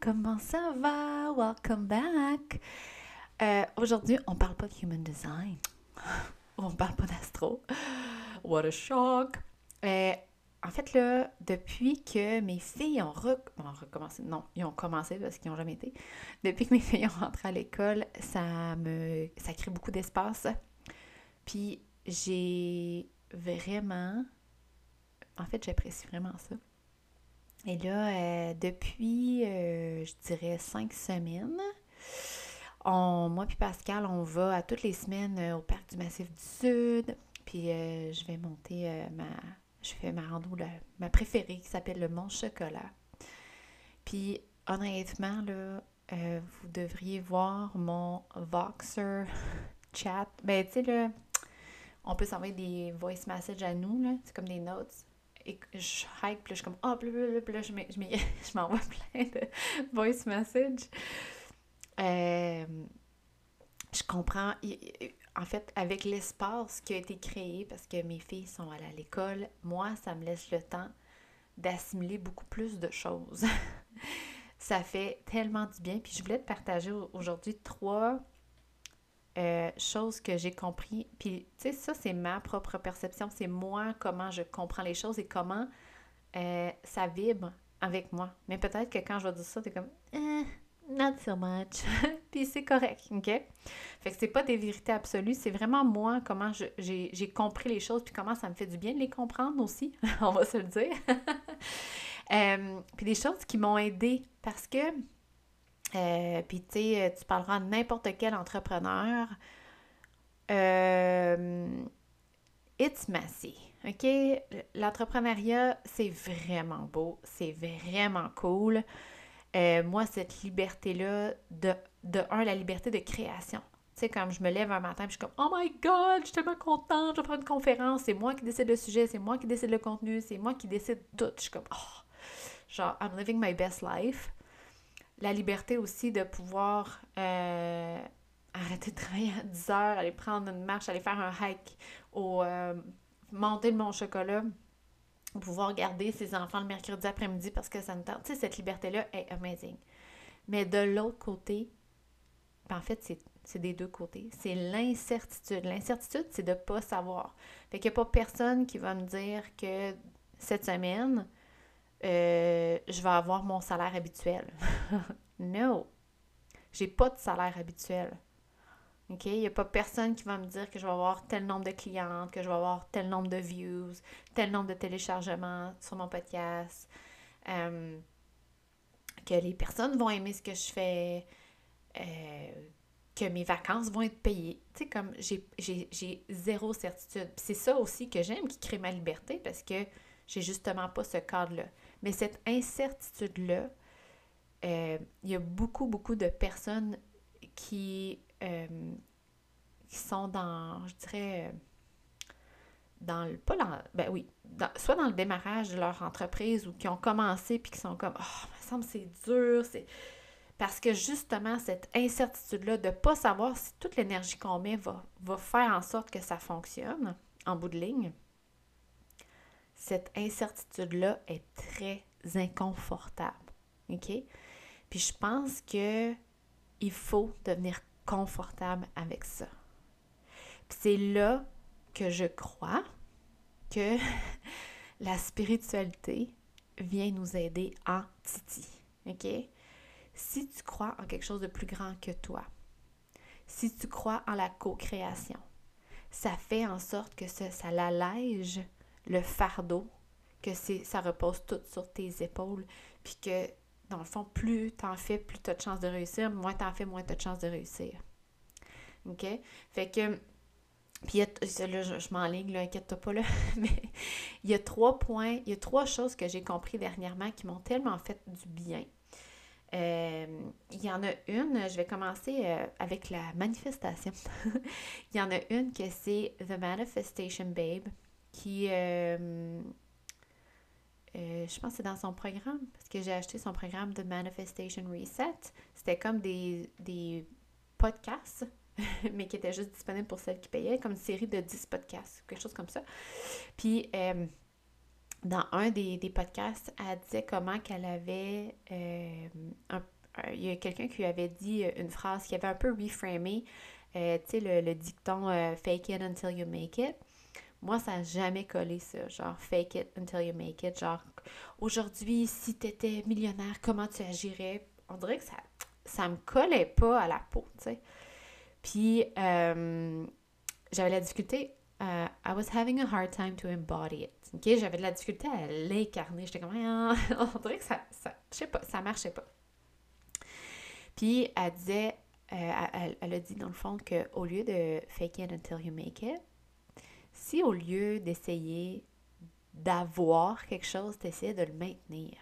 comment ça va? Welcome back. Euh, Aujourd'hui, on parle pas de human design. on parle pas d'astro. What a shock! Euh, en fait, là, depuis que mes filles ont, recommencé, non, ils ont commencé parce qu'ils n'ont jamais été. Depuis que mes filles ont rentré à l'école, ça me, ça crée beaucoup d'espace. Puis j'ai vraiment, en fait, j'apprécie vraiment ça. Et là, euh, depuis, euh, je dirais, cinq semaines, moi puis Pascal, on va à toutes les semaines euh, au parc du Massif du Sud. Puis je vais monter ma... Je fais ma rando, ma préférée, qui s'appelle le Mont Chocolat. Puis honnêtement, là, vous devriez voir mon Voxer chat. Ben, tu sais, là, on peut s'envoyer des voice messages à nous, là. C'est comme des notes et je hike, puis je suis comme, oh, puis là, je m'envoie plein de voice messages. Euh, je comprends. En fait, avec l'espace qui a été créé, parce que mes filles sont allées à l'école, moi, ça me laisse le temps d'assimiler beaucoup plus de choses. ça fait tellement du bien. Puis je voulais te partager aujourd'hui trois euh, chose que j'ai compris. Puis, tu sais, ça, c'est ma propre perception. C'est moi, comment je comprends les choses et comment euh, ça vibre avec moi. Mais peut-être que quand je vais dire ça, t'es comme, eh, not so much. Puis c'est correct, OK? Fait que c'est pas des vérités absolues. C'est vraiment moi, comment j'ai compris les choses, puis comment ça me fait du bien de les comprendre aussi. On va se le dire. euh, puis des choses qui m'ont aidé parce que euh, puis, tu sais, euh, tu parleras de n'importe quel entrepreneur. Euh, it's messy. OK? L'entrepreneuriat, c'est vraiment beau. C'est vraiment cool. moi, cette liberté-là, de, de un, la liberté de création. Tu sais, comme je me lève un matin, je suis comme Oh my God, je suis tellement contente, je vais faire une conférence, c'est moi qui décide le sujet, c'est moi qui décide le contenu, c'est moi qui décide tout. Je suis comme Oh, genre, I'm living my best life la liberté aussi de pouvoir euh, arrêter de travailler à 10 heures, aller prendre une marche, aller faire un hike, ou euh, monter le Mont Chocolat, ou pouvoir garder ses enfants le mercredi après-midi parce que ça me tente. Tu sais, cette liberté-là est amazing. Mais de l'autre côté, ben, en fait, c'est des deux côtés. C'est l'incertitude. L'incertitude, c'est de ne pas savoir. Fait qu'il n'y a pas personne qui va me dire que cette semaine, euh, je vais avoir mon salaire habituel. no! J'ai pas de salaire habituel. OK? Il n'y a pas personne qui va me dire que je vais avoir tel nombre de clientes, que je vais avoir tel nombre de views, tel nombre de téléchargements sur mon podcast, euh, que les personnes vont aimer ce que je fais, euh, que mes vacances vont être payées. Tu sais, comme j'ai zéro certitude. C'est ça aussi que j'aime qui crée ma liberté parce que j'ai justement pas ce cadre-là. Mais cette incertitude-là, euh, il y a beaucoup, beaucoup de personnes qui, euh, sont dans, je dirais, dans le, pas dans, ben oui, soit dans le démarrage de leur entreprise ou qui ont commencé puis qui sont comme, oh, me semble c'est dur, c'est... Parce que justement, cette incertitude-là de ne pas savoir si toute l'énergie qu'on met va, va faire en sorte que ça fonctionne en bout de ligne, cette incertitude-là est très inconfortable. OK? Puis je pense que il faut devenir confortable avec ça. Puis c'est là que je crois que la spiritualité vient nous aider en Titi. OK? Si tu crois en quelque chose de plus grand que toi, si tu crois en la co-création, ça fait en sorte que ça, ça l'allège le fardeau, que ça repose tout sur tes épaules, puis que dans le fond, plus t'en fais, plus tu as de chances de réussir, moins t'en fais, moins tu as de chances de réussir. OK? Fait que, puis là, je, je m'enligne, là, inquiète-toi pas, là, mais il y a trois points, il y a trois choses que j'ai compris dernièrement qui m'ont tellement fait du bien. Euh, il y en a une, je vais commencer euh, avec la manifestation. il y en a une que c'est The Manifestation Babe qui, euh, euh, je pense que c'est dans son programme, parce que j'ai acheté son programme de Manifestation Reset. C'était comme des, des podcasts, mais qui étaient juste disponibles pour celles qui payaient, comme une série de 10 podcasts, quelque chose comme ça. Puis, euh, dans un des, podcasts, elle disait comment qu'elle avait il y a quelqu'un qui lui avait dit une phrase qui avait un peu reframé, tu sais, le, le, dicton fake it until you make it. Moi, ça n'a jamais collé ça. Genre, fake it until you make it. Genre, aujourd'hui, si tu étais millionnaire, comment tu agirais? On dirait que ça ça me collait pas à la peau, tu sais. Puis, euh, j'avais la difficulté. Euh, I was having a hard time to embody it. OK? J'avais de la difficulté à l'incarner. J'étais comme, ah, on dirait que ça, ça je sais pas, ça marchait pas. Puis, elle disait, euh, elle, elle, a dit dans le fond qu'au lieu de fake it until you make it, si au lieu d'essayer d'avoir quelque chose, tu essaies de le maintenir.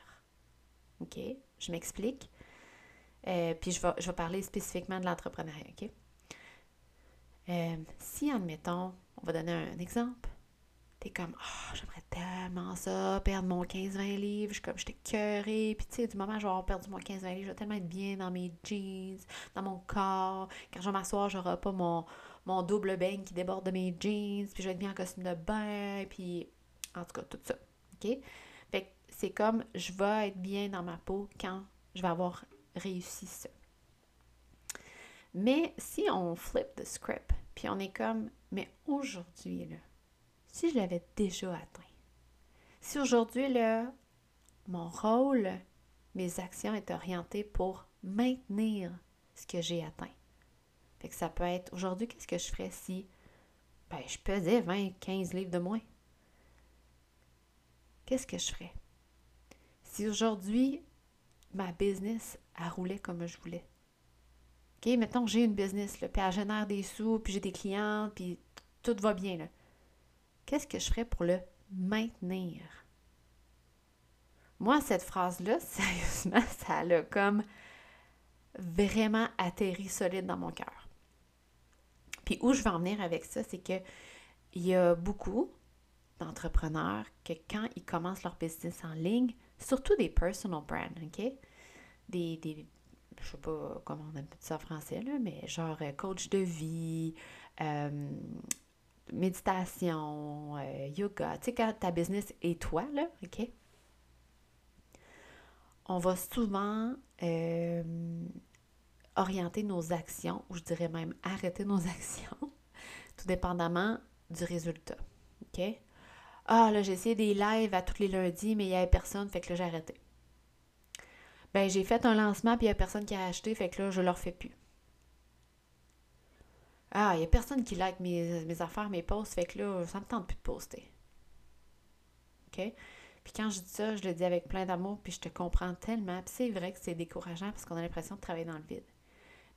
OK? Je m'explique. Euh, puis je vais, je vais parler spécifiquement de l'entrepreneuriat, OK? Euh, si, admettons, on va donner un, exemple, t'es comme, oh, j'aimerais tellement ça, perdre mon 15-20 livres, je suis comme, j'étais cœurée, puis tu sais, du moment où je vais avoir perdu mon 15-20 livres, je vais tellement être bien dans mes jeans, dans mon corps, quand je vais m'asseoir, j'aurai pas mon, mon double beigne qui déborde de mes jeans, puis je vais être bien en costume de bain, puis en tout cas, tout ça. OK? Fait que c'est comme je vais être bien dans ma peau quand je vais avoir réussi ça. Mais si on flip the script, puis on est comme, mais aujourd'hui, là, si je l'avais déjà atteint, si aujourd'hui, là, mon rôle, mes actions est orientées pour maintenir ce que j'ai atteint, fait que ça peut être aujourd'hui, qu'est-ce que je ferais si ben, je pesais 20, 15 livres de moins? Qu'est-ce que je ferais? Si aujourd'hui, ma business, a roulé comme je voulais. OK, mettons j'ai une business, puis elle génère des sous, puis j'ai des clients, puis tout va bien. Qu'est-ce que je ferais pour le maintenir? Moi, cette phrase-là, sérieusement, ça l'a comme vraiment atterri solide dans mon cœur. Puis où je veux en venir avec ça, c'est que il y a beaucoup d'entrepreneurs que quand ils commencent leur business en ligne, surtout des personal brands, OK? Des, des je sais pas comment on appelle ça en français, là, mais genre euh, coach de vie, euh, méditation, euh, yoga. Tu sais, quand ta business est toi, là, OK? On va souvent orienter nos actions, ou je dirais même arrêter nos actions, tout dépendamment du résultat. OK? Ah, là, j'ai essayé des lives à tous les lundis, mais il n'y avait personne, fait que là, j'ai arrêté. Ben, j'ai fait un lancement, puis il n'y a personne qui a acheté, fait que là, je ne le refais plus. Ah, il n'y a personne qui like mes, mes, affaires, mes posts, fait que là, ça ne me tente plus de poster. OK? Puis quand je dis ça, je le dis avec plein d'amour, puis je te comprends tellement. Puis c'est vrai que c'est décourageant parce qu'on a l'impression de travailler dans le vide.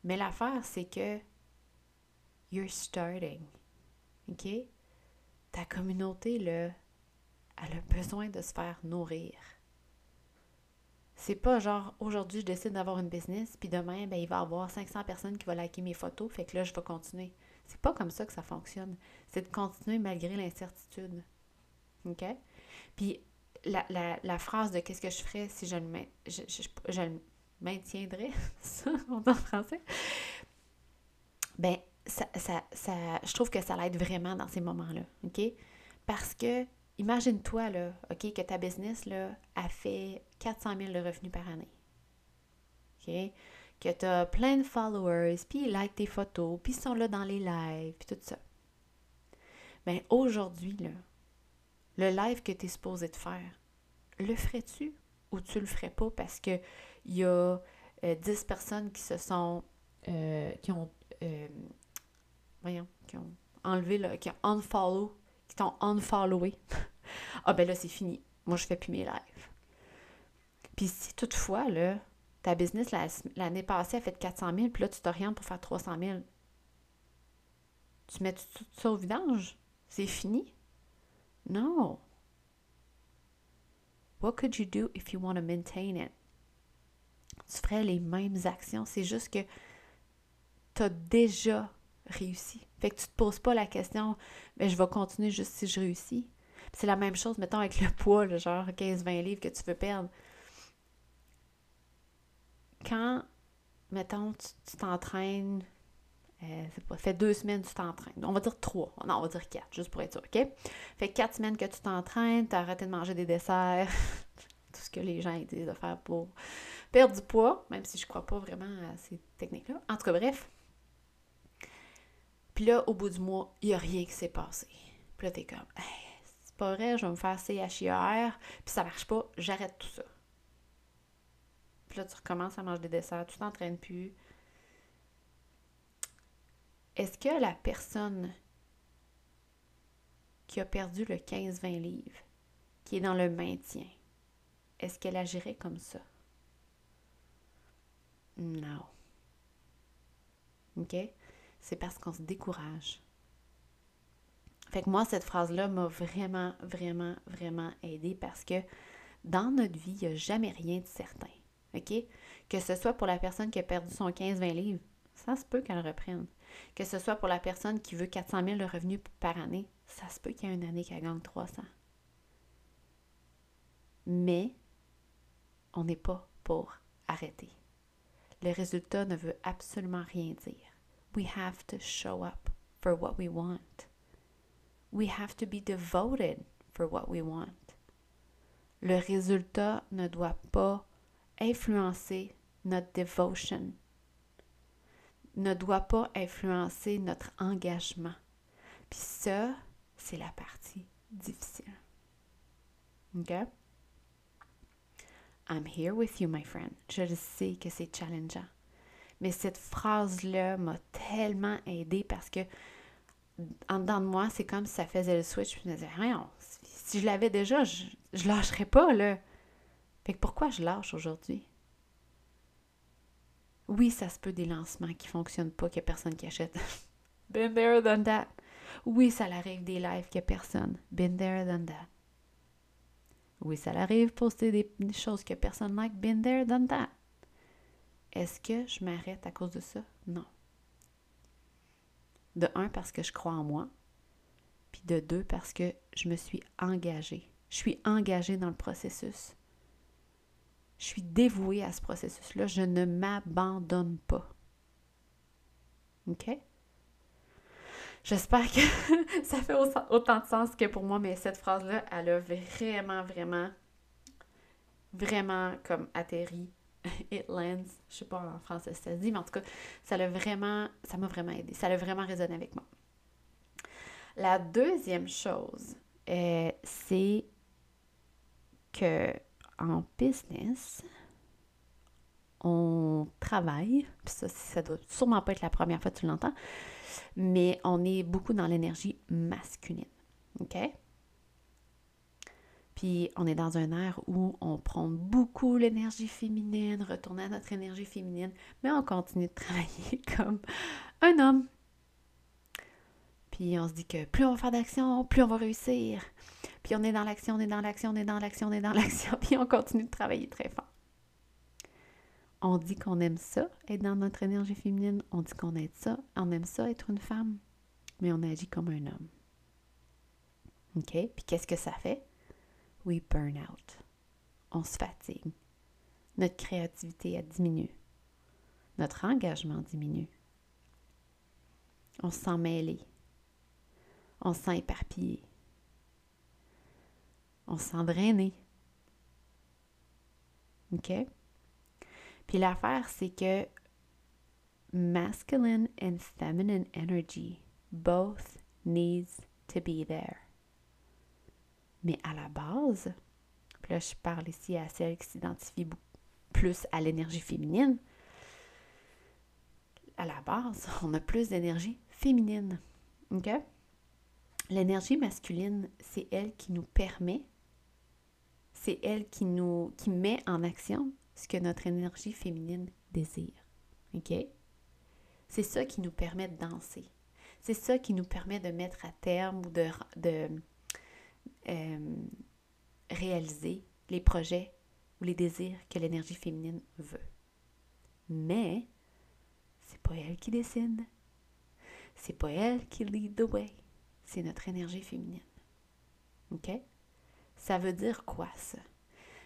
Mais l'affaire, c'est que you're starting. OK? Ta communauté, là, elle a besoin de se faire nourrir. C'est pas genre aujourd'hui je décide d'avoir une business, puis demain, ben, il va y avoir 500 personnes qui vont liker mes photos, fait que là, je vais continuer. C'est pas comme ça que ça fonctionne. C'est de continuer malgré l'incertitude. OK? Puis la, la, phrase de qu'est-ce que je ferais si je le, je, je, le maintiendrais, ça, en français, ben, ça, ça, je trouve que ça l'aide vraiment dans ces moments-là. Parce que imagine-toi, là, OK, que ta business, a fait 400 000 de revenus par année. OK? Que tu as plein de followers, puis ils like tes photos, puis ils sont là dans les lives, puis tout ça. Mais ben, aujourd'hui, le live que tu es supposé de faire, le ferais-tu ou tu le ferais pas parce que il y a 10 euh, personnes qui se sont euh, qui ont euh, voyons, qui ont enlevé qui ont unfollow qui t'ont unfollowé, ah ben là, c'est fini. Moi, je fais plus mes lives. Puis si toutefois, là, ta business l'année passée a fait 400 000, puis là, tu t'orientes pour faire 300 000, tu mets tout ça au vidange? C'est fini? Non. What could you do if you want to maintain it? Tu ferais les mêmes actions. C'est juste que tu as déjà réussi. Fait que tu te poses pas la question, mais je vais continuer juste si je réussis. C'est la même chose, mettons, avec le poids, le genre 15-20 livres que tu veux perdre. Quand, mettons, tu t'entraînes euh, pas, fait deux semaines tu t'entraînes. On va dire trois. Non, on va dire quatre, juste pour être sûr, OK? Fait quatre semaines que tu t'entraînes, tu as arrêté de manger des desserts, tout ce que les gens disent de faire pour perdre du poids, même si je crois pas vraiment à ces techniques-là. En tout cas, bref. Puis là, au bout du mois, il n'y a rien qui s'est passé. Puis là, t'es comme, c'est pas vrai, je vais me faire CHIR, puis ça marche pas, j'arrête tout ça. Puis là, tu recommences à manger des desserts, tu t'entraînes plus, est-ce que la personne qui a perdu le 15-20 livres, qui est dans le maintien, est-ce qu'elle agirait comme ça? Non. OK? C'est parce qu'on se décourage. Fait que moi, cette phrase-là m'a vraiment, vraiment, vraiment aidé parce que dans notre vie, il n'y a jamais rien de certain. OK? Que ce soit pour la personne qui a perdu son 15-20 livres, ça se peut qu'elle reprenne. Que ce soit pour la personne qui veut 400 000 de revenus par année, ça se peut qu'il y ait une année qu'elle gagne 300. Mais on n'est pas pour arrêter. Le résultat ne veut absolument rien dire. We have to show up for what we want. We have to be devoted for what we want. Le résultat ne doit pas influencer notre devotion, ne doit pas influencer notre engagement. Puis ça, c'est la partie difficile. OK? I'm here with you, my friend. Je le sais que c'est challengeant. Mais cette phrase-là m'a tellement aidée parce que en dedans de moi, c'est comme si ça faisait le switch. Je me disais, rien, si je l'avais déjà, je, je lâcherais pas, là. Fait que pourquoi je lâche aujourd'hui? Oui, ça se peut des lancements qui ne fonctionnent pas, qu'il n'y a personne qui achète. Been there, done that. Oui, ça arrive des lives qu'il n'y a personne. Been there, done that. Oui, ça arrive poster des, choses que personne like. Been there, done that. Est-ce que je m'arrête à cause de ça? Non. De un, parce que je crois en moi. Puis de deux, parce que je me suis engagée. Je suis engagée dans le processus. Je suis dévouée à ce processus-là. Je ne m'abandonne pas. OK? J'espère que ça fait autant de sens que pour moi, mais cette phrase-là, elle a vraiment, vraiment, vraiment comme atterri. It lands. Je sais pas en français ça se dit, mais en tout cas, ça l'a vraiment, ça m'a vraiment aidé. Ça a vraiment résonné avec moi. La deuxième chose, euh, c'est que en business, on travaille, ça, ça doit sûrement pas être la première fois que tu l'entends, mais on est beaucoup dans l'énergie masculine. OK? Puis on est dans un air où on prend beaucoup l'énergie féminine, retourner à notre énergie féminine, mais on continue de travailler comme un homme. Puis on se dit que plus on va faire d'action, plus on va réussir. Puis on est dans l'action, on est dans l'action, on est dans l'action, on est dans l'action, puis on continue de travailler très fort. On dit qu'on aime ça, être dans notre énergie féminine, on dit qu'on aime ça, on aime ça, être une femme, mais on agit comme un homme. OK? Puis qu'est-ce que ça fait? We burn out. On se fatigue. Notre créativité, a diminué. Notre engagement diminue. On se sent mêlé. On se sent éparpillé on se sent drainé. OK? Puis l'affaire, c'est que masculine and feminine energy both needs to be there. Mais à la base, là je parle ici à celles qui s'identifient plus à l'énergie féminine, à la base, on a plus d'énergie féminine. OK? L'énergie masculine, c'est elle qui nous permet c'est elle qui nous qui met en action ce que notre énergie féminine désire. OK? C'est ça qui nous permet de danser. C'est ça qui nous permet de mettre à terme ou de, euh, réaliser les projets ou les désirs que l'énergie féminine veut. Mais c'est pas elle qui décide. C'est pas elle qui lead the way. C'est notre énergie féminine. OK? Ça veut dire quoi ça?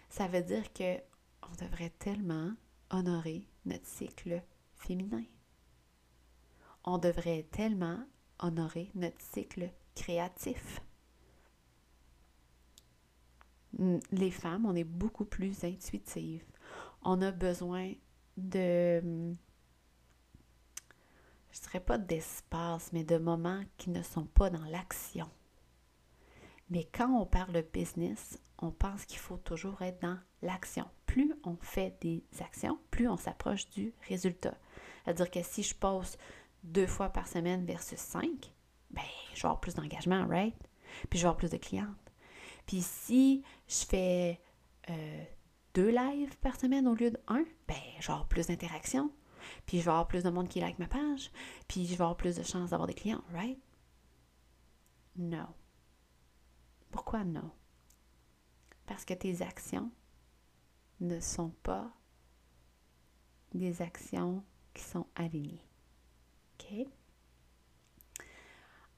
Ça veut dire que on devrait tellement honorer notre cycle féminin. on devrait tellement honorer notre cycle créatif. Les femmes, on est beaucoup plus intuitives. On a besoin de, je dirais pas d'espace, mais de moments qui ne sont pas dans l'action. Mais quand on parle business, on pense qu'il faut toujours être dans l'action. Plus on fait des actions, plus on s'approche du résultat. C'est-à-dire que si je passe deux fois par semaine versus cinq, ben, je vais avoir plus d'engagement, right? Puis je vais avoir plus de clientes. Puis si je fais euh, deux lives par semaine au lieu d'un, ben, je vais avoir plus d'interactions. Puis je vais avoir plus de monde qui like ma page. Puis je vais avoir plus de chances d'avoir des clients, right? Non. Pourquoi non? Parce que tes actions ne sont pas des actions qui sont alignées. OK?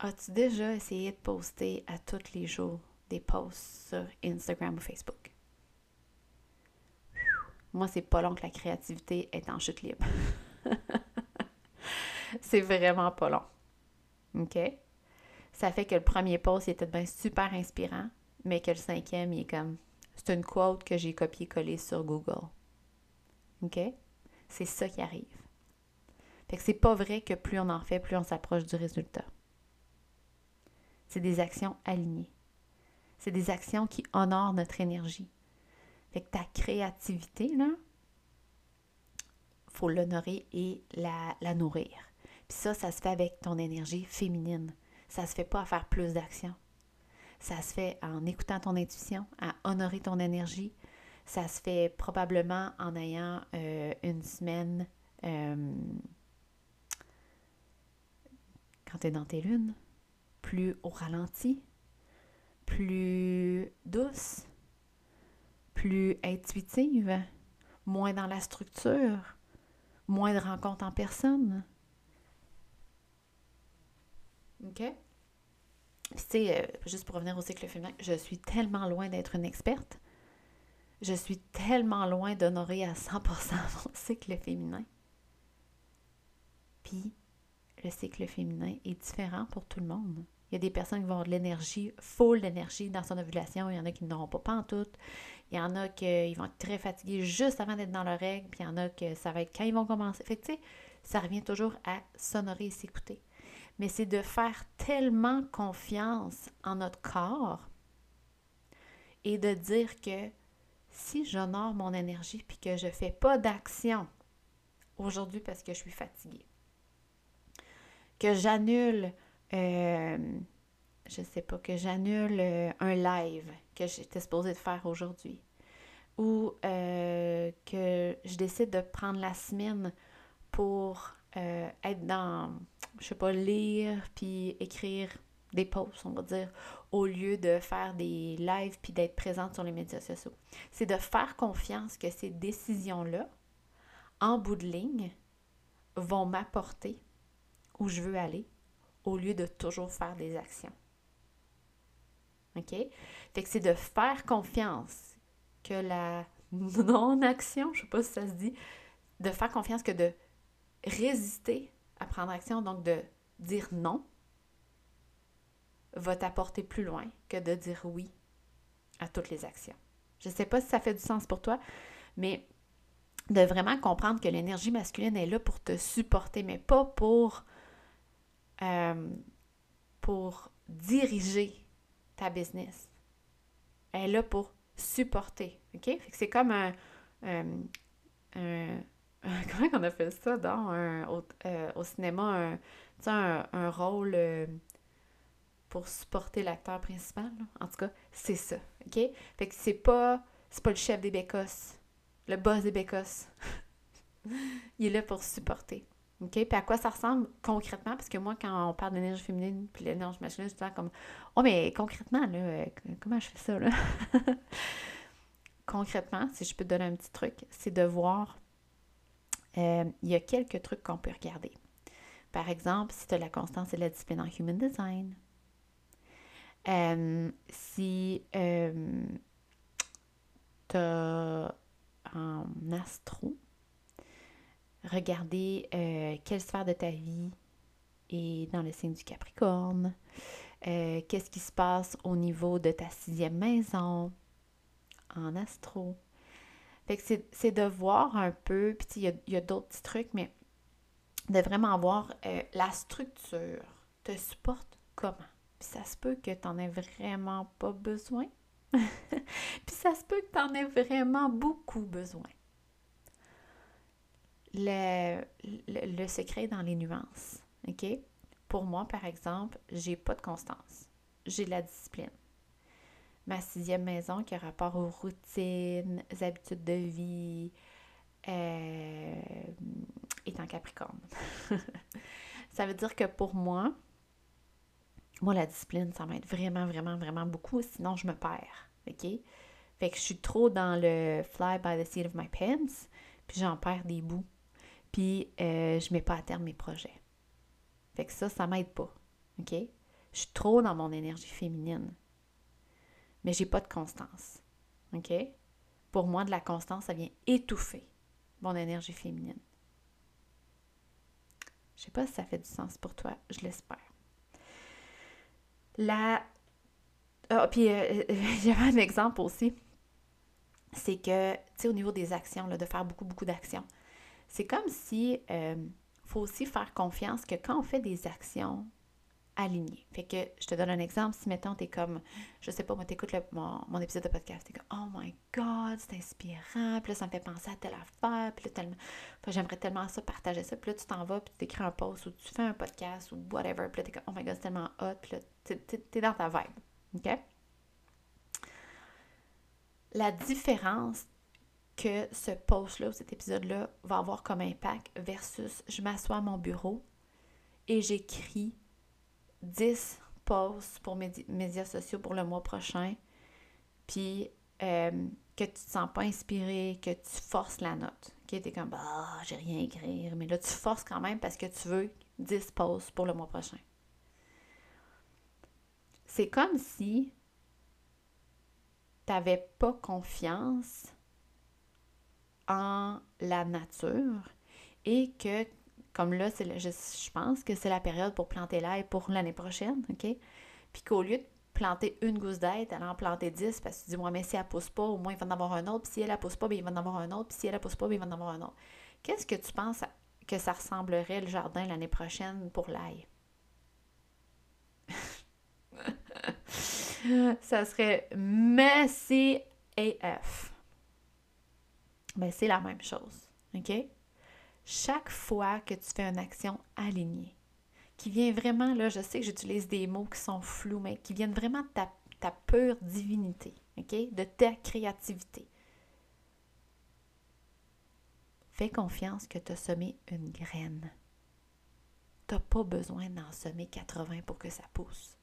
As-tu déjà essayé de poster à tous les jours des posts sur Instagram ou Facebook? Moi, c'est pas long que la créativité est en chute libre. c'est vraiment pas long. OK? Ça fait que le premier post était bien super inspirant, mais que le cinquième, il est comme. C'est une quote que j'ai copié-collé sur Google. OK? C'est ça qui arrive. Fait que c'est pas vrai que plus on en fait, plus on s'approche du résultat. C'est des actions alignées. C'est des actions qui honorent notre énergie. Fait que ta créativité, là, faut l'honorer et la, la nourrir. Puis ça, ça se fait avec ton énergie féminine. Ça se fait pas à faire plus d'actions. Ça se fait en écoutant ton intuition, à honorer ton énergie. Ça se fait probablement en ayant euh, une semaine euh, quand tu es dans tes lunes, plus au ralenti, plus douce, plus intuitive, moins dans la structure, moins de rencontres en personne. OK? Sais, euh, juste pour revenir au cycle féminin, je suis tellement loin d'être une experte. Je suis tellement loin d'honorer à 100% mon cycle féminin. Puis, le cycle féminin est différent pour tout le monde. Il y a des personnes qui vont avoir de l'énergie, full d'énergie dans son ovulation. Il y en a qui n'auront pas, pas en tout. Il y en a qui vont être très fatigués juste avant d'être dans leur règle. Puis il y en a que ça va être quand ils vont commencer. Fait que, ça revient toujours à s'honorer et s'écouter. Mais c'est de faire tellement confiance en notre corps et de dire que si j'honore mon énergie puis que je ne fais pas d'action aujourd'hui parce que je suis fatiguée, que j'annule, euh, je sais pas, que j'annule euh, un live que j'étais supposée de faire aujourd'hui, ou euh, que je décide de prendre la semaine pour être dans, je sais pas, lire puis écrire des posts, on va dire, au lieu de faire des lives puis d'être présente sur les médias sociaux. C'est de faire confiance que ces décisions-là, en bout de ligne, vont m'apporter où je veux aller au lieu de toujours faire des actions. OK? Fait que c'est de faire confiance que la non-action, je sais pas si ça se dit, de faire confiance que de résister à prendre action, donc de dire non, va t'apporter plus loin que de dire oui à toutes les actions. Je ne sais pas si ça fait du sens pour toi, mais de vraiment comprendre que l'énergie masculine est là pour te supporter, mais pas pour euh, diriger ta business. Elle est là pour supporter. OK? c'est comme un, Comment on a fait ça dans un, au, euh, cinéma? Un, un, rôle euh, pour supporter l'acteur principal. En tout cas, c'est ça. OK? Fait que c'est pas, c'est pas le chef des bécosses, le boss des bécosses. Il est là pour supporter. OK? Puis à quoi ça ressemble concrètement? Parce que moi, quand on parle d'énergie féminine puis l'énergie masculine, je suis comme Oh, mais concrètement, là, euh, comment je fais ça, là? concrètement, si je peux te donner un petit truc, c'est de voir. Euh, il y a quelques trucs qu'on peut regarder. Par exemple, si tu as la constance et la discipline en human design. Euh, si tu as en astro, Regardez euh, quelle sphère de ta vie est dans le signe du Capricorne. Euh, qu'est-ce qui se passe au niveau de ta sixième maison en astro. Fait que c'est de voir un peu, puis il y a, d'autres petits trucs, mais de vraiment voir euh, la structure te supporte comment? Puis ça se peut que tu n'en aies vraiment pas besoin. puis ça se peut que tu en aies vraiment beaucoup besoin. Le, le, secret dans les nuances. OK? Pour moi, par exemple, j'ai pas de constance. J'ai de la discipline. Ma sixième maison qui a rapport aux routines, aux habitudes de vie, euh, est en Capricorne. ça veut dire que pour moi, moi, la discipline, ça m'aide vraiment, vraiment, vraiment beaucoup, sinon je me perds. OK? Fait que je suis trop dans le fly by the seat of my pants, puis j'en perds des bouts. Puis euh, je mets pas à terme mes projets. Fait que ça, ça m'aide pas. OK? Je suis trop dans mon énergie féminine. Mais j'ai pas de constance. OK? Pour moi, de la constance, ça vient étouffer mon énergie féminine. Je sais pas si ça fait du sens pour toi, je l'espère. La. Ah, puis, euh, il y avait un exemple aussi. C'est que, tu sais, au niveau des actions, là, de faire beaucoup, beaucoup d'actions, c'est comme si. Euh, faut aussi faire confiance que quand on fait des actions alignées, fait que je te donne un exemple, si mettons t'es comme, je sais pas, moi t'écoutes mon, mon épisode de podcast, t'es comme, oh my god, c'est inspirant, puis là ça me fait penser à telle affaire, puis là tellement, j'aimerais tellement ça, partager ça, puis là tu t'en vas, puis tu écris un post, ou tu fais un podcast, ou whatever, puis là t'es comme, oh my god, c'est tellement hot, puis là t'es dans ta vibe, ok? La différence que ce post-là ou cet épisode-là va avoir comme impact versus je m'assois à mon bureau et j'écris 10 posts pour mes médias sociaux pour le mois prochain, puis euh, que tu te sens pas inspiré, que tu forces la note. Tu es comme, bah, j'ai rien à écrire, mais là, tu forces quand même parce que tu veux 10 posts pour le mois prochain. C'est comme si tu n'avais pas confiance en la nature et que, comme là, c'est je, je, pense que c'est la période pour planter l'ail pour l'année prochaine, OK? Puis qu'au lieu de planter une gousse d'ail, elle en planter dix parce que tu dis, moi, mais si elle pousse pas, au moins il va en avoir un autre. Puis si elle ne pousse pas, bien, il va en avoir un autre. Puis si elle ne pousse pas, bien, il va en avoir un autre. Qu'est-ce que tu penses que ça ressemblerait le jardin l'année prochaine pour l'ail? ça serait messy AF ben, c'est la même chose. OK? Chaque fois que tu fais une action alignée, qui vient vraiment, là, je sais que j'utilise des mots qui sont flous, mais qui viennent vraiment de ta, pure divinité, OK? De ta créativité. Fais confiance que tu as semé une graine. Tu n'as pas besoin d'en semer 80 pour que ça pousse.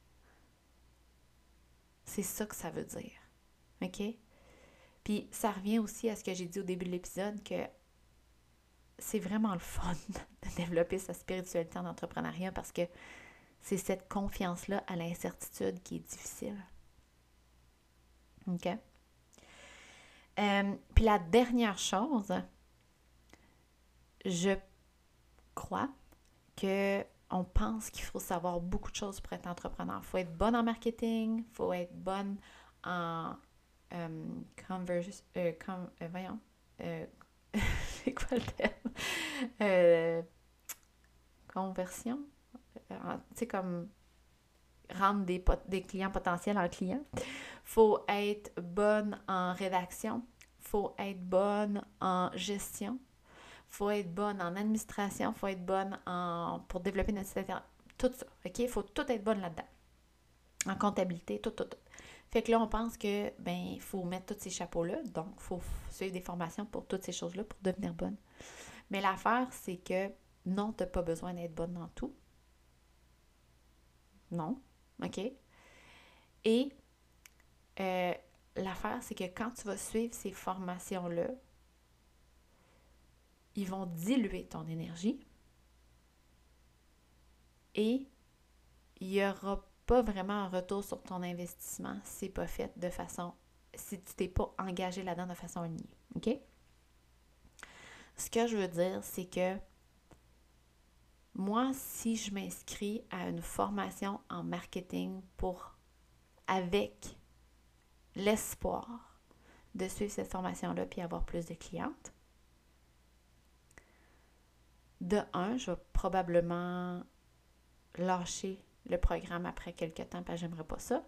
C'est ça que ça veut dire. OK? Puis ça revient aussi à ce que j'ai dit au début de l'épisode que c'est vraiment le fun de développer sa spiritualité en entrepreneuriat parce que c'est cette confiance-là à l'incertitude qui est difficile. OK? Euh, puis la dernière chose, je crois que on pense qu'il faut savoir beaucoup de choses pour être entrepreneur. Il faut être bonne en marketing, il faut être bonne en euh, euh, euh, voyons, c'est quoi le terme? conversion? c'est comme rendre des, des clients potentiels en clients. faut être bonne en rédaction. faut être bonne en gestion. faut être bonne en administration. faut être bonne en, pour développer notre site Tout ça, OK? Il faut tout être bonne là-dedans. En comptabilité, tout, tout, tout. Fait que là, on pense que, ben, il faut mettre tous ces chapeaux-là. Donc, il faut suivre des formations pour toutes ces choses-là pour devenir bonne. Mais l'affaire, c'est que non, tu n'as pas besoin d'être bonne dans tout. Non. OK? Et euh, l'affaire, c'est que quand tu vas suivre ces formations-là, ils vont diluer ton énergie et il y aura pas vraiment un retour sur ton investissement c'est pas fait de façon, si tu t'es pas engagé là-dedans de façon alignée. OK? Ce que je veux dire, c'est que moi, si je m'inscris à une formation en marketing pour avec l'espoir de suivre cette formation-là puis avoir plus de clientes, de un, je vais probablement lâcher le programme après quelques temps parce que j'aimerais pas ça.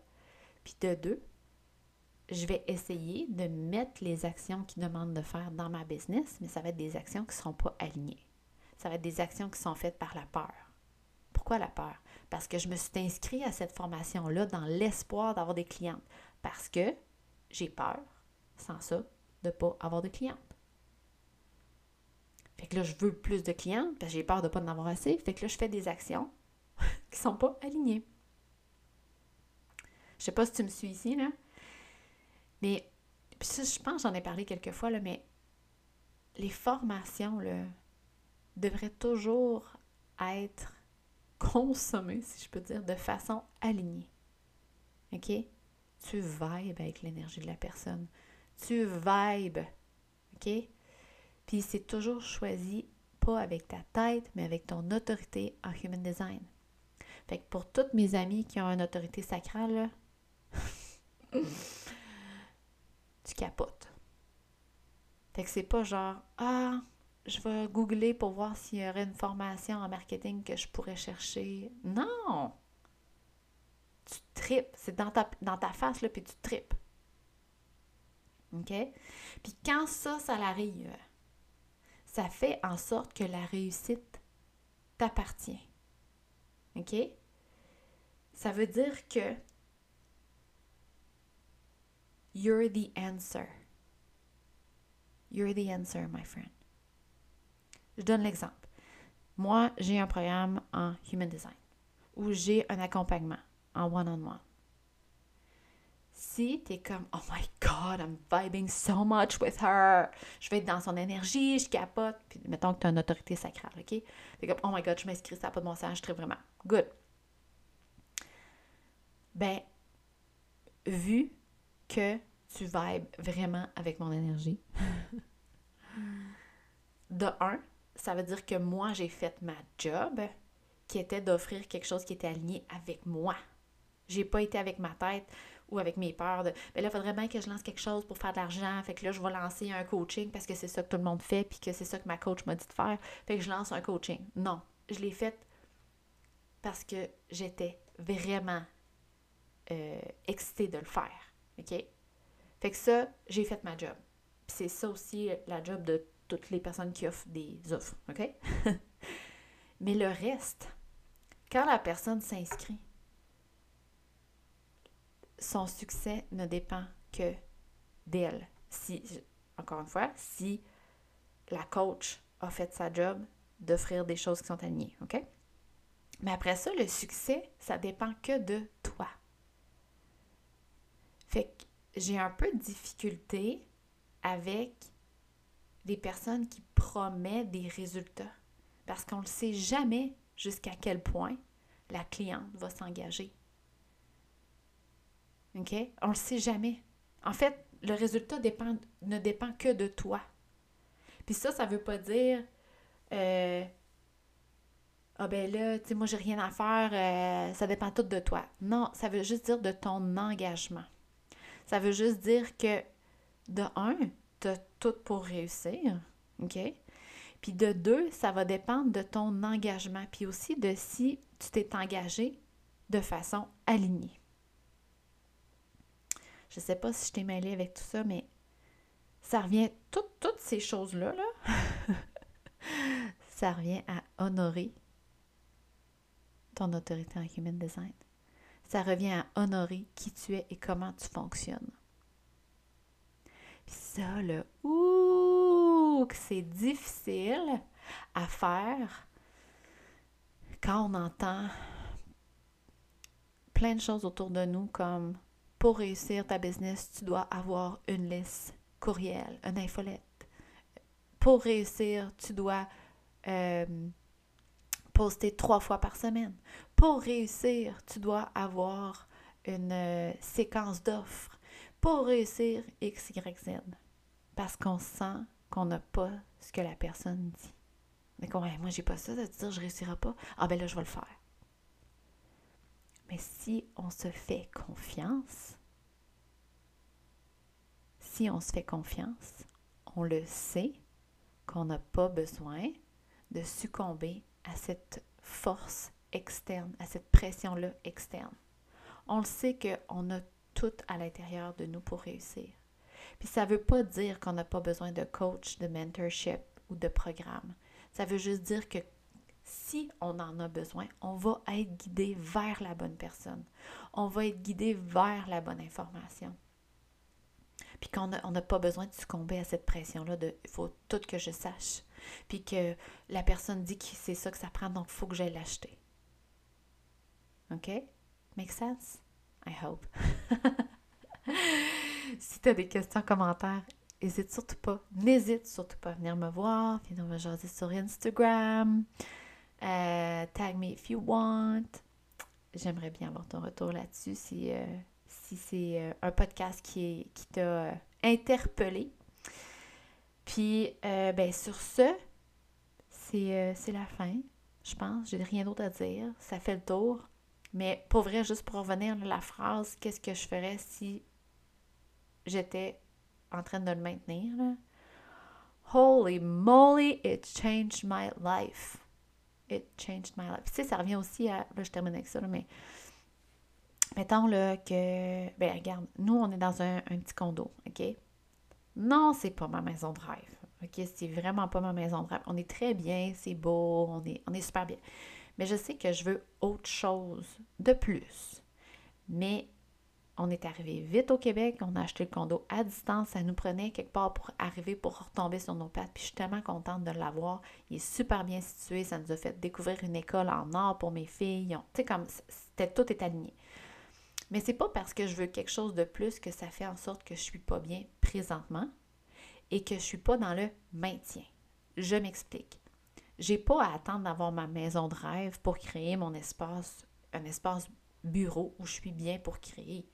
Puis de deux, je vais essayer de mettre les actions qu'ils demandent de faire dans ma business, mais ça va être des actions qui ne seront pas alignées. Ça va être des actions qui sont faites par la peur. Pourquoi la peur? Parce que je me suis inscrite à cette formation-là dans l'espoir d'avoir des clientes. Parce que j'ai peur, sans ça, de ne pas avoir de clientes. Fait que là, je veux plus de clientes parce que j'ai peur de ne pas en avoir assez. Fait que là, je fais des actions qui sont pas alignées. Je sais pas si tu me suis ici, là. Mais, ça, je pense j'en ai parlé quelques fois, là, mais les formations, devraient toujours être consommées, si je peux dire, de façon alignée. OK? Tu vibes avec l'énergie de la personne. Tu vibes. OK? Puis c'est toujours choisi pas avec ta tête, mais avec ton autorité en human design. Fait que pour toutes mes amies qui ont une autorité sacrale, tu capotes. Fait que c'est pas genre Ah, je vais googler pour voir s'il y aurait une formation en marketing que je pourrais chercher. Non! Tu tripes. C'est dans ta, dans ta face, là, puis tu tripes. OK? Puis quand ça, ça arrive, ça fait en sorte que la réussite t'appartient. OK? Ça veut dire que you're the answer. You're the answer, my friend. Je donne l'exemple. Moi, j'ai un programme en Human Design où j'ai un accompagnement en one-on-one. Si tu es comme, oh my God, I'm vibing so much with her, je vais être dans son énergie, je capote, puis mettons que tu as une autorité sacrale, OK? Tu comme, oh my God, je m'inscris, ça n'a pas de bon sens, je vraiment. Good. Ben, vu que tu vibes vraiment avec mon énergie, de un, ça veut dire que moi, j'ai fait ma job qui était d'offrir quelque chose qui était aligné avec moi. J'ai pas été avec ma tête ou avec mes peurs de ben là, il faudrait bien que je lance quelque chose pour faire de l'argent. Fait que là, je vais lancer un coaching parce que c'est ça que tout le monde fait puis que c'est ça que ma coach m'a dit de faire. Fait que je lance un coaching. Non, je l'ai fait parce que j'étais vraiment euh, excitée de le faire. OK? Fait que ça, j'ai fait ma job. C'est ça aussi la job de toutes les personnes qui offrent des offres, OK? Mais le reste, quand la personne s'inscrit, son succès ne dépend que d'elle. Si, encore une fois, si la coach a fait sa job d'offrir des choses qui sont alignées, OK? Mais après ça, le succès, ça dépend que de toi. J'ai un peu de difficulté avec des personnes qui promettent des résultats parce qu'on ne sait jamais jusqu'à quel point la cliente va s'engager. OK? On ne le sait jamais. En fait, le résultat ne dépend que de toi. Puis ça, ça ne veut pas dire euh, Ah ben là, tu sais, moi j'ai rien à faire, euh, ça dépend tout de toi. Non, ça veut juste dire de ton engagement. Ça veut juste dire que, de un, tu as tout pour réussir, OK? Puis de deux, ça va dépendre de ton engagement, puis aussi de si tu t'es engagé de façon alignée. Je ne sais pas si je t'ai mêlé avec tout ça, mais ça revient, toutes ces choses-là, là, ça revient à honorer ton autorité en human design ça revient à honorer qui tu es et comment tu fonctionnes. Ça, là, ouh, que c'est difficile à faire quand on entend plein de choses autour de nous comme pour réussir ta business, tu dois avoir une liste courriel, une infolette. Pour réussir, tu dois euh, poster trois fois par semaine. Pour réussir, tu dois avoir une euh, séquence d'offres. Pour réussir, X, Y, Z. Parce qu'on sent qu'on n'a pas ce que la personne dit. Mais comme, moi, j'ai pas ça de dire je réussirai pas. Ah ben là, je vais le faire. Mais si on se fait confiance, si on se fait confiance, on le sait qu'on n'a pas besoin de succomber à cette force externe, à cette pression-là externe. On le sait qu'on a tout à l'intérieur de nous pour réussir. Puis ça ne veut pas dire qu'on n'a pas besoin de coach, de mentorship ou de programme. Ça veut juste dire que si on en a besoin, on va être guidé vers la bonne personne. On va être guidé vers la bonne information. Puis qu'on n'a pas besoin de succomber à cette pression-là de il faut tout que je sache. Puis que la personne dit que c'est ça que ça prend, donc il faut que j'aille l'acheter. OK? Make sense? I hope. si tu as des questions, commentaires, n'hésite surtout pas, n'hésite surtout pas à venir me voir, viens me jaser sur Instagram, euh, tag me if you want. J'aimerais bien avoir ton retour là-dessus si, euh, si c'est euh, un podcast qui, qui t'a interpellé. Puis, ben, sur ce, c'est la fin, je pense. J'ai rien d'autre à dire. Ça fait le tour. Mais pour vrai, juste pour revenir à la phrase, qu'est-ce que je ferais si j'étais en train de le maintenir? Holy moly, it changed my life. It changed my life. Tu sais, ça revient aussi à. Là, je termine avec ça, mais. Mettons là, que. Ben, regarde, nous, on est dans un, petit condo, OK? Non, c'est pas ma maison de rêve. OK? C'est vraiment pas ma maison de rêve. On est très bien, c'est beau, on est, on est super bien mais je sais que je veux autre chose de plus. Mais on est arrivé vite au Québec, on a acheté le condo à distance, ça nous prenait quelque part pour arriver, pour retomber sur nos pattes. Puis je suis tellement contente de l'avoir. Il est super bien situé, ça nous a fait découvrir une école en or pour mes filles. Tu sais, comme tout est aligné. Mais c'est pas parce que je veux quelque chose de plus que ça fait en sorte que je suis pas bien présentement et que je suis pas dans le maintien. Je m'explique. J'ai pas à attendre d'avoir ma maison de rêve pour créer mon espace, un espace bureau où je suis bien pour créer.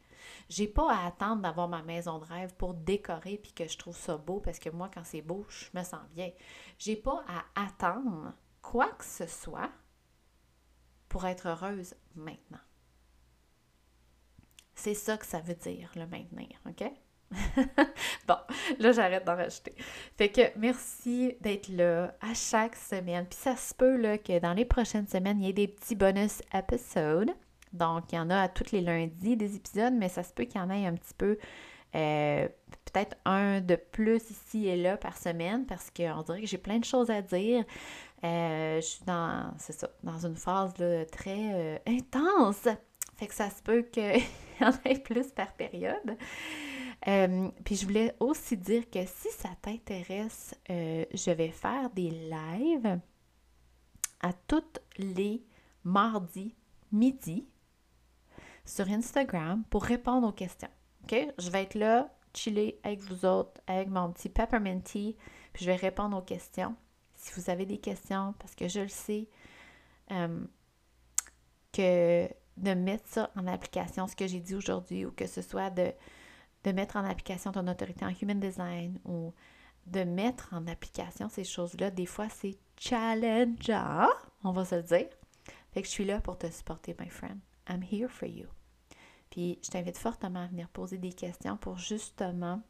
J'ai pas à attendre d'avoir ma maison de rêve pour décorer puis que je trouve ça beau parce que moi, quand c'est beau, je me sens bien. J'ai pas à attendre quoi que ce soit pour être heureuse maintenant. C'est ça que ça veut dire, le maintenir, OK? Bon, là, j'arrête d'en rajouter. Fait que merci d'être là à chaque semaine. Puis ça se peut là, que dans les prochaines semaines, il y ait des petits bonus épisodes. Donc, il y en a à tous les lundis des épisodes, mais ça se peut qu'il y en ait un petit peu, euh, peut-être un de plus ici et là par semaine, parce qu'on dirait que j'ai plein de choses à dire. Euh, je suis dans, c'est ça, dans une phase très euh, intense. Fait que ça se peut qu'il y en ait plus par période. Euh, puis je voulais aussi dire que si ça t'intéresse, euh, je vais faire des lives à tous les mardis midi sur Instagram pour répondre aux questions. OK? Je vais être là, chiller avec vous autres, avec mon petit peppermint tea, puis je vais répondre aux questions. Si vous avez des questions, parce que je le sais, euh, que de mettre ça en application, ce que j'ai dit aujourd'hui, ou que ce soit de de mettre en application ton autorité en human design ou de mettre en application ces choses-là, des fois, c'est challengeant, on va se le dire. Fait que je suis là pour te supporter, my friend. I'm here for you. Puis je t'invite fortement à venir poser des questions pour justement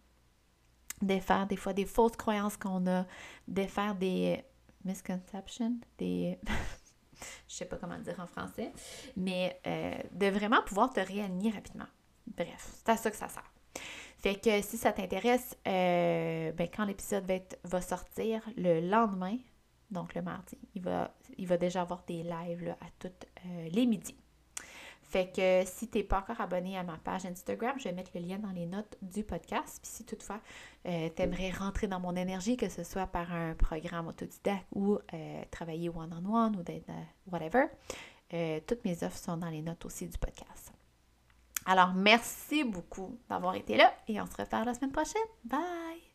défaire des fois des fausses croyances qu'on a, défaire des misconceptions, des... je sais pas comment dire en français, mais euh, de vraiment pouvoir te réaligner rapidement. Bref, c'est à ça que ça sert. Fait que si ça t'intéresse, euh, ben, quand l'épisode va, sortir le lendemain, donc le mardi, il va, il va déjà avoir des lives à toutes euh, les midis. Fait que si tu n'es pas encore abonné à ma page Instagram, je vais mettre le lien dans les notes du podcast. Si toutefois euh, tu aimerais rentrer dans mon énergie, que ce soit par un programme autodidacte ou travailler one-on-one ou d'être whatever, toutes mes offres sont dans les notes aussi du podcast. Alors, merci beaucoup d'avoir été là et on se reparle la semaine prochaine. Bye!